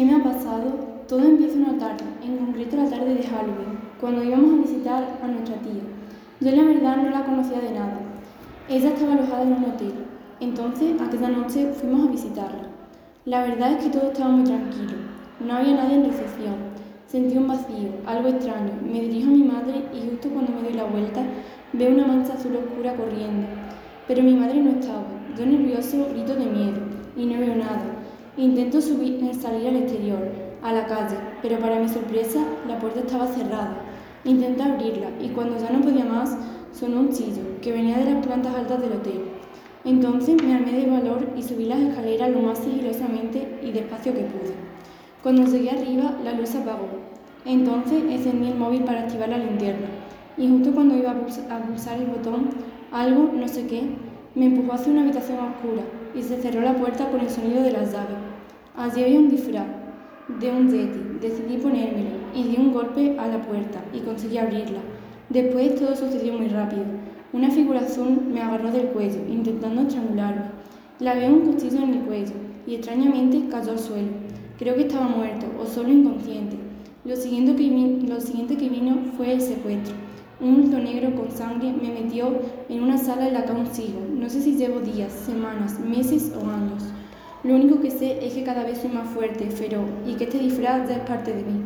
¿Qué me ha pasado? Todo empieza una tarde, en concreto la tarde de Halloween, cuando íbamos a visitar a nuestra tía. Yo la verdad no la conocía de nada. Ella estaba alojada en un hotel. Entonces, aquella noche fuimos a visitarla. La verdad es que todo estaba muy tranquilo. No había nadie en recepción. Sentí un vacío, algo extraño. Me dirijo a mi madre y justo cuando me doy la vuelta veo una mancha azul oscura corriendo. Pero mi madre no estaba. Yo nervioso grito de miedo y no veo nada. Intento subir, salir al exterior, a la calle, pero para mi sorpresa la puerta estaba cerrada. Intenté abrirla y cuando ya no podía más sonó un chillo que venía de las plantas altas del hotel. Entonces me armé de valor y subí las escaleras lo más sigilosamente y despacio que pude. Cuando llegué arriba la luz se apagó. Entonces encendí el móvil para activar la linterna y justo cuando iba a pulsar el botón, algo, no sé qué, me empujó hacia una habitación oscura y se cerró la puerta con el sonido de las llaves. Allí había un disfraz de un Yeti. Decidí ponérmelo y di un golpe a la puerta y conseguí abrirla. Después todo sucedió muy rápido. Una figura azul me agarró del cuello, intentando estrangularme. La veo un cuchillo en el cuello y extrañamente cayó al suelo. Creo que estaba muerto o solo inconsciente. Lo siguiente que, lo siguiente que vino fue el secuestro. Un bulto negro con sangre me metió en una sala en la que aún sigo. No sé si llevo días, semanas, meses o años. Lo único que sé es que cada vez soy más fuerte, feroz, y que este disfraz es parte de mí.